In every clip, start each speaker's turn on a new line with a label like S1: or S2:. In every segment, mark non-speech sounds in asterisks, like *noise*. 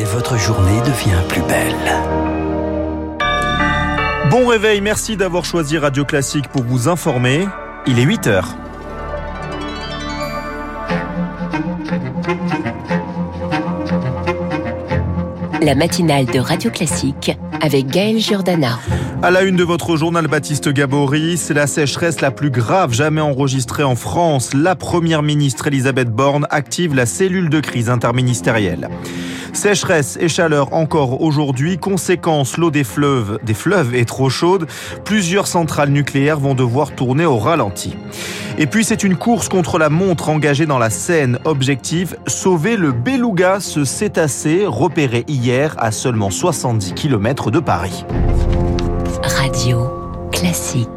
S1: et votre journée devient plus belle.
S2: Bon réveil, merci d'avoir choisi Radio Classique pour vous informer. Il est 8 heures.
S3: La matinale de Radio Classique avec Gaël Giordana.
S2: À la une de votre journal Baptiste Gabory, c'est la sécheresse la plus grave jamais enregistrée en France. La première ministre Elisabeth Borne active la cellule de crise interministérielle. Sécheresse et chaleur encore aujourd'hui. Conséquence, l'eau des fleuves, des fleuves est trop chaude. Plusieurs centrales nucléaires vont devoir tourner au ralenti. Et puis c'est une course contre la montre engagée dans la Seine. Objectif, sauver le beluga, ce cétacé repéré hier à seulement 70 km de Paris.
S3: Radio classique.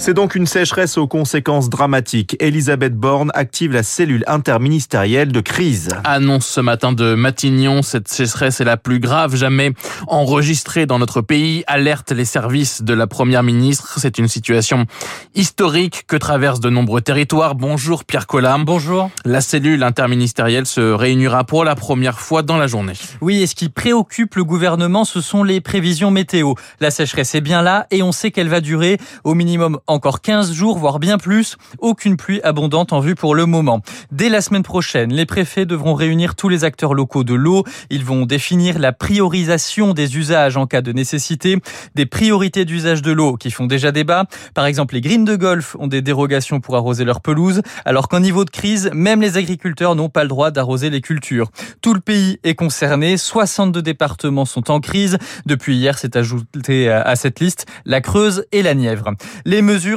S2: C'est donc une sécheresse aux conséquences dramatiques. Elisabeth Borne active la cellule interministérielle de crise.
S4: Annonce ce matin de Matignon, cette sécheresse est la plus grave jamais enregistrée dans notre pays. Alerte les services de la première ministre. C'est une situation historique que traversent de nombreux territoires. Bonjour Pierre Collam.
S5: Bonjour.
S4: La cellule interministérielle se réunira pour la première fois dans la journée.
S5: Oui, et ce qui préoccupe le gouvernement, ce sont les prévisions météo. La sécheresse est bien là et on sait qu'elle va durer au minimum encore 15 jours, voire bien plus. Aucune pluie abondante en vue pour le moment. Dès la semaine prochaine, les préfets devront réunir tous les acteurs locaux de l'eau. Ils vont définir la priorisation des usages en cas de nécessité, des priorités d'usage de l'eau qui font déjà débat. Par exemple, les greens de golf ont des dérogations pour arroser leurs pelouses, alors qu'en niveau de crise, même les agriculteurs n'ont pas le droit d'arroser les cultures. Tout le pays est concerné, 62 départements sont en crise. Depuis hier, s'est ajouté à cette liste la Creuse et la Nièvre.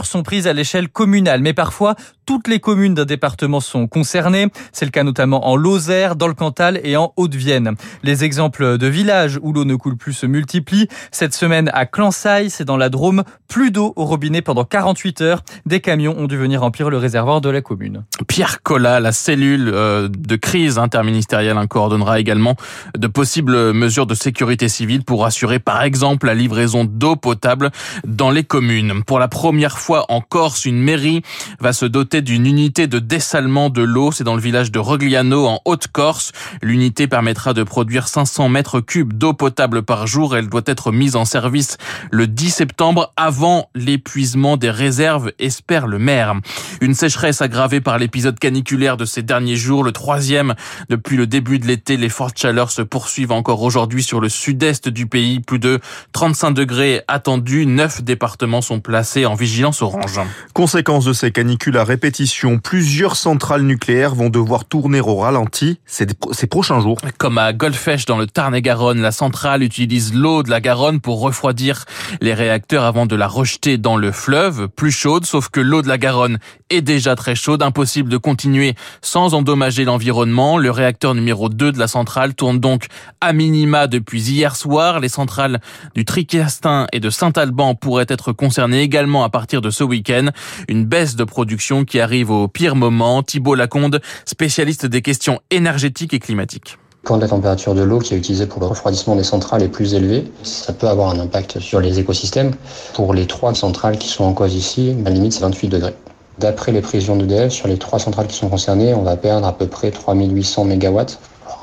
S5: Sont prises à l'échelle communale, mais parfois toutes les communes d'un département sont concernées. C'est le cas notamment en Lozère, dans le Cantal et en Haute-Vienne. Les exemples de villages où l'eau ne coule plus se multiplient. Cette semaine à Clansaille, c'est dans la Drôme, plus d'eau au robinet pendant 48 heures. Des camions ont dû venir remplir le réservoir de la commune.
S4: Pierre Collat, la cellule euh, de crise interministérielle coordonnera également de possibles mesures de sécurité civile pour assurer par exemple la livraison d'eau potable dans les communes. Pour la première fois en Corse, une mairie va se doter d'une unité de dessalement de l'eau. C'est dans le village de Rogliano en Haute-Corse. L'unité permettra de produire 500 mètres cubes d'eau potable par jour. Elle doit être mise en service le 10 septembre avant l'épuisement des réserves, espère le maire. Une sécheresse aggravée par l'épisode caniculaire de ces derniers jours, le troisième depuis le début de l'été. Les fortes chaleurs se poursuivent encore aujourd'hui sur le sud-est du pays. Plus de 35 degrés attendus. Neuf départements sont placés en vigilance orange.
S2: Conséquence de ces canicules à répétition, plusieurs centrales nucléaires vont devoir tourner au ralenti ces, ces prochains jours.
S4: Comme à Golfech dans le Tarn-et-Garonne, la centrale utilise l'eau de la Garonne pour refroidir les réacteurs avant de la rejeter dans le fleuve, plus chaude, sauf que l'eau de la Garonne est déjà très chaude, impossible de continuer sans endommager l'environnement. Le réacteur numéro 2 de la centrale tourne donc à minima depuis hier soir. Les centrales du Tricastin et de Saint-Alban pourraient être concernées également à partir de ce week-end. Une baisse de production qui arrive au pire moment. Thibault Laconde, spécialiste des questions énergétiques et climatiques.
S6: Quand la température de l'eau qui est utilisée pour le refroidissement des centrales est plus élevée, ça peut avoir un impact sur les écosystèmes. Pour les trois centrales qui sont en cause ici, la limite c'est 28 degrés. D'après les prévisions d'EDF, sur les trois centrales qui sont concernées, on va perdre à peu près 3800 MW,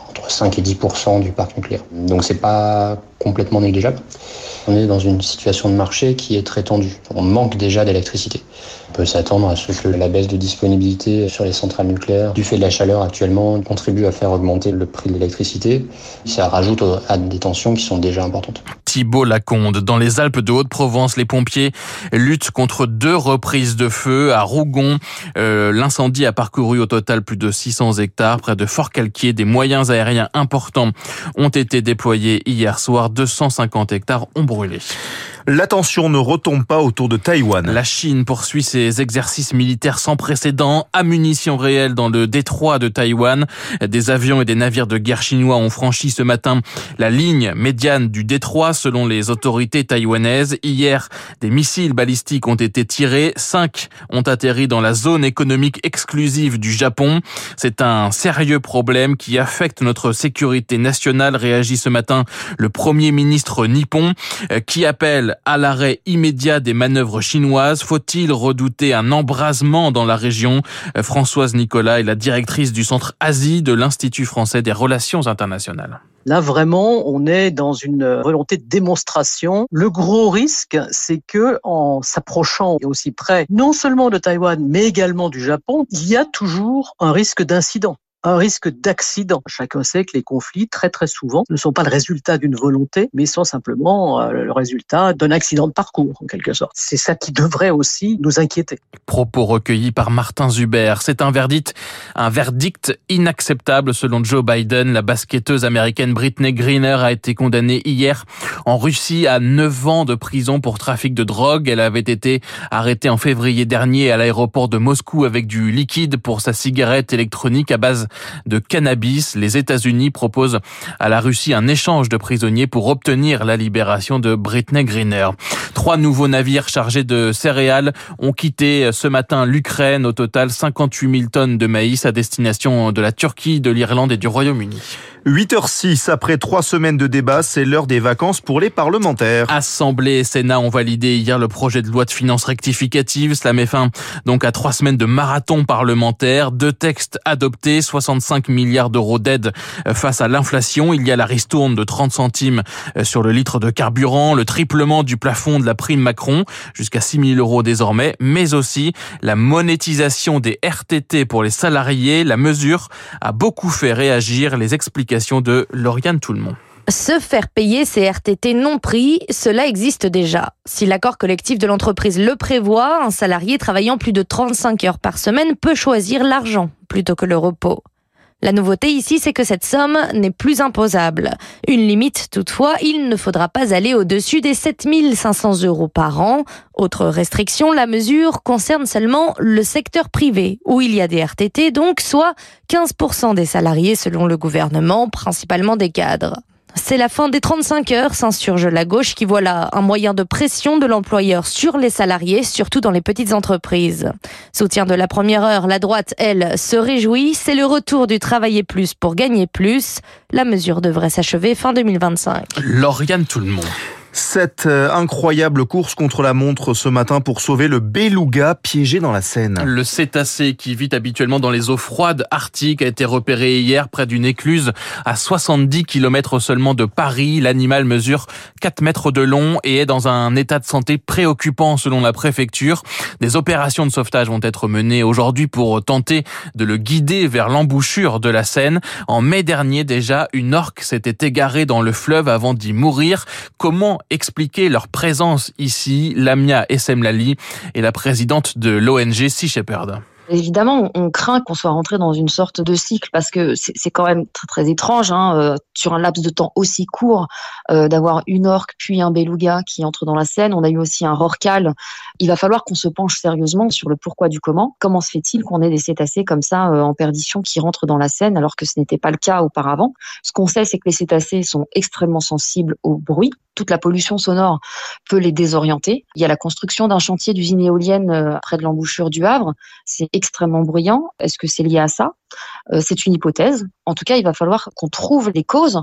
S6: entre 5 et 10 du parc nucléaire. Donc c'est pas complètement négligeable. On est dans une situation de marché qui est très tendue. On manque déjà d'électricité. On peut s'attendre à ce que la baisse de disponibilité sur les centrales nucléaires, du fait de la chaleur actuellement, contribue à faire augmenter le prix de l'électricité. Ça rajoute à des tensions qui sont déjà importantes.
S4: Thibault Laconde. Dans les Alpes de Haute-Provence, les pompiers luttent contre deux reprises de feu à Rougon. Euh, L'incendie a parcouru au total plus de 600 hectares. Près de Fort-Calquier, des moyens aériens importants ont été déployés hier soir. 250 hectares ont brûlé.
S2: L'attention ne retombe pas autour de Taïwan.
S4: La Chine poursuit ses exercices militaires sans précédent, à munitions réelles dans le détroit de Taïwan. Des avions et des navires de guerre chinois ont franchi ce matin la ligne médiane du détroit selon les autorités taïwanaises. Hier, des missiles balistiques ont été tirés. Cinq ont atterri dans la zone économique exclusive du Japon. C'est un sérieux problème qui affecte notre sécurité nationale, réagit ce matin le premier ministre nippon qui appelle à l'arrêt immédiat des manœuvres chinoises. Faut-il redouter un embrasement dans la région? Françoise Nicolas est la directrice du centre Asie de l'Institut français des relations internationales.
S7: Là, vraiment, on est dans une volonté de démonstration. Le gros risque, c'est que en s'approchant aussi près, non seulement de Taïwan, mais également du Japon, il y a toujours un risque d'incident un risque d'accident. Chacun sait que les conflits, très très souvent, ne sont pas le résultat d'une volonté, mais sont simplement euh, le résultat d'un accident de parcours, en quelque sorte. C'est ça qui devrait aussi nous inquiéter.
S4: Propos recueillis par Martin Zuber. C'est un verdict, un verdict inacceptable selon Joe Biden. La basketteuse américaine Britney Greener a été condamnée hier en Russie à 9 ans de prison pour trafic de drogue. Elle avait été arrêtée en février dernier à l'aéroport de Moscou avec du liquide pour sa cigarette électronique à base de cannabis. Les États-Unis proposent à la Russie un échange de prisonniers pour obtenir la libération de Britney Greener. Trois nouveaux navires chargés de céréales ont quitté ce matin l'Ukraine. Au total, 58 000 tonnes de maïs à destination de la Turquie, de l'Irlande et du Royaume-Uni.
S2: 8h06, après trois semaines de débat, c'est l'heure des vacances pour les parlementaires.
S4: Assemblée et Sénat ont validé hier le projet de loi de finances rectificative. Cela met fin donc à trois semaines de marathon parlementaire. Deux textes adoptés, 65 milliards d'euros d'aide face à l'inflation. Il y a la ristourne de 30 centimes sur le litre de carburant, le triplement du plafond de la prime Macron, jusqu'à 6 000 euros désormais, mais aussi la monétisation des RTT pour les salariés. La mesure a beaucoup fait réagir les explications de Lauriane Toulmont.
S8: Se faire payer ces RTT non pris, cela existe déjà. Si l'accord collectif de l'entreprise le prévoit, un salarié travaillant plus de 35 heures par semaine peut choisir l'argent plutôt que le repos. La nouveauté ici, c'est que cette somme n'est plus imposable. Une limite toutefois, il ne faudra pas aller au-dessus des 7500 euros par an. Autre restriction, la mesure concerne seulement le secteur privé, où il y a des RTT, donc soit 15% des salariés selon le gouvernement, principalement des cadres. C'est la fin des 35 heures, s'insurge la gauche qui voit là un moyen de pression de l'employeur sur les salariés, surtout dans les petites entreprises. Soutien de la première heure, la droite, elle, se réjouit. C'est le retour du travailler plus pour gagner plus. La mesure devrait s'achever fin 2025.
S4: Lauriane tout le monde.
S2: Cette euh, incroyable course contre la montre ce matin pour sauver le beluga piégé dans la Seine.
S4: Le cétacé qui vit habituellement dans les eaux froides arctiques a été repéré hier près d'une écluse à 70 km seulement de Paris. L'animal mesure 4 mètres de long et est dans un état de santé préoccupant selon la préfecture. Des opérations de sauvetage vont être menées aujourd'hui pour tenter de le guider vers l'embouchure de la Seine. En mai dernier déjà, une orque s'était égarée dans le fleuve avant d'y mourir. Comment expliquer leur présence ici. Lamia Essemlali est la présidente de l'ONG Sea Shepherd.
S9: Évidemment, on craint qu'on soit rentré dans une sorte de cycle parce que c'est quand même très, très étrange hein, euh, sur un laps de temps aussi court euh, d'avoir une orque puis un beluga qui entre dans la scène. On a eu aussi un rorcal. Il va falloir qu'on se penche sérieusement sur le pourquoi du comment. Comment se fait-il qu'on ait des cétacés comme ça euh, en perdition qui rentrent dans la scène alors que ce n'était pas le cas auparavant? Ce qu'on sait, c'est que les cétacés sont extrêmement sensibles au bruit toute la pollution sonore peut les désorienter. Il y a la construction d'un chantier d'usine éolienne près de l'embouchure du Havre. C'est extrêmement bruyant. Est-ce que c'est lié à ça? C'est une hypothèse. En tout cas, il va falloir qu'on trouve les causes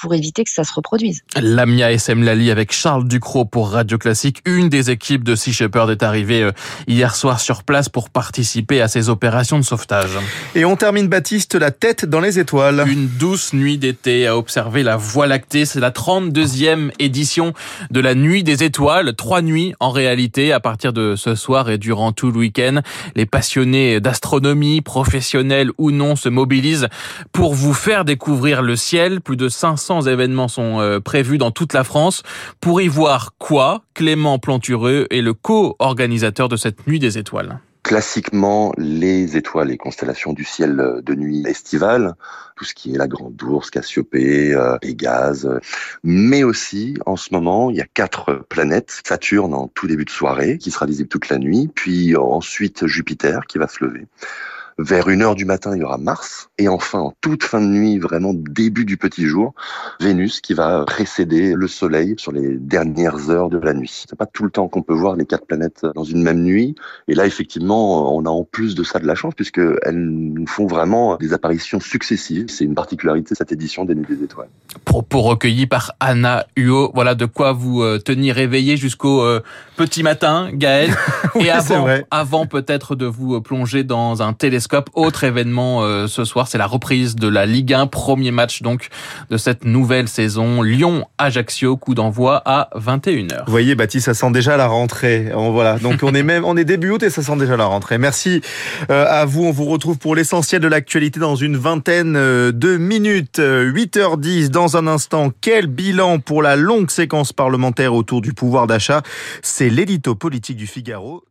S9: pour éviter que ça se reproduise.
S4: Lamia SM Lali avec Charles Ducrot pour Radio Classique. Une des équipes de Sea Shepherd est arrivée euh, hier soir sur place pour participer à ces opérations de sauvetage.
S2: Et on termine Baptiste la tête dans les étoiles.
S4: Une douce nuit d'été à observer la Voie lactée. C'est la 32e édition de la Nuit des étoiles. Trois nuits en réalité à partir de ce soir et durant tout le week-end. Les passionnés d'astronomie, professionnels ou non, se mobilisent pour vous faire découvrir le ciel. Plus de 500 événements sont euh, prévus dans toute la France. Pour y voir quoi? Clément Plantureux est le co-organisateur de cette Nuit des étoiles
S10: classiquement les étoiles et constellations du ciel de nuit estivale, tout ce qui est la Grande Ourse, Cassiopée, euh, Pégase, mais aussi en ce moment il y a quatre planètes, Saturne en tout début de soirée qui sera visible toute la nuit, puis ensuite Jupiter qui va se lever. Vers une heure du matin, il y aura Mars. Et enfin, en toute fin de nuit, vraiment début du petit jour, Vénus qui va précéder le Soleil sur les dernières heures de la nuit. C'est pas tout le temps qu'on peut voir les quatre planètes dans une même nuit. Et là, effectivement, on a en plus de ça de la chance puisque elles nous font vraiment des apparitions successives. C'est une particularité de cette édition des Nuits des Étoiles.
S4: Propos recueillis par Anna Huot. Voilà de quoi vous euh, tenir éveillé jusqu'au euh, petit matin, Gaël. *laughs*
S2: oui,
S4: Et avant, peut-être de vous plonger dans un télescope Autre événement euh, ce soir, c'est la reprise de la Ligue 1, premier match donc de cette nouvelle saison. Lyon-Ajaccio, coup d'envoi à 21h.
S2: Vous voyez, Baptiste, ça sent déjà la rentrée. Voilà, donc on est même, on est début août et ça sent déjà la rentrée. Merci euh, à vous. On vous retrouve pour l'essentiel de l'actualité dans une vingtaine euh, de minutes. 8h10 dans un instant. Quel bilan pour la longue séquence parlementaire autour du pouvoir d'achat? C'est l'édito politique du Figaro.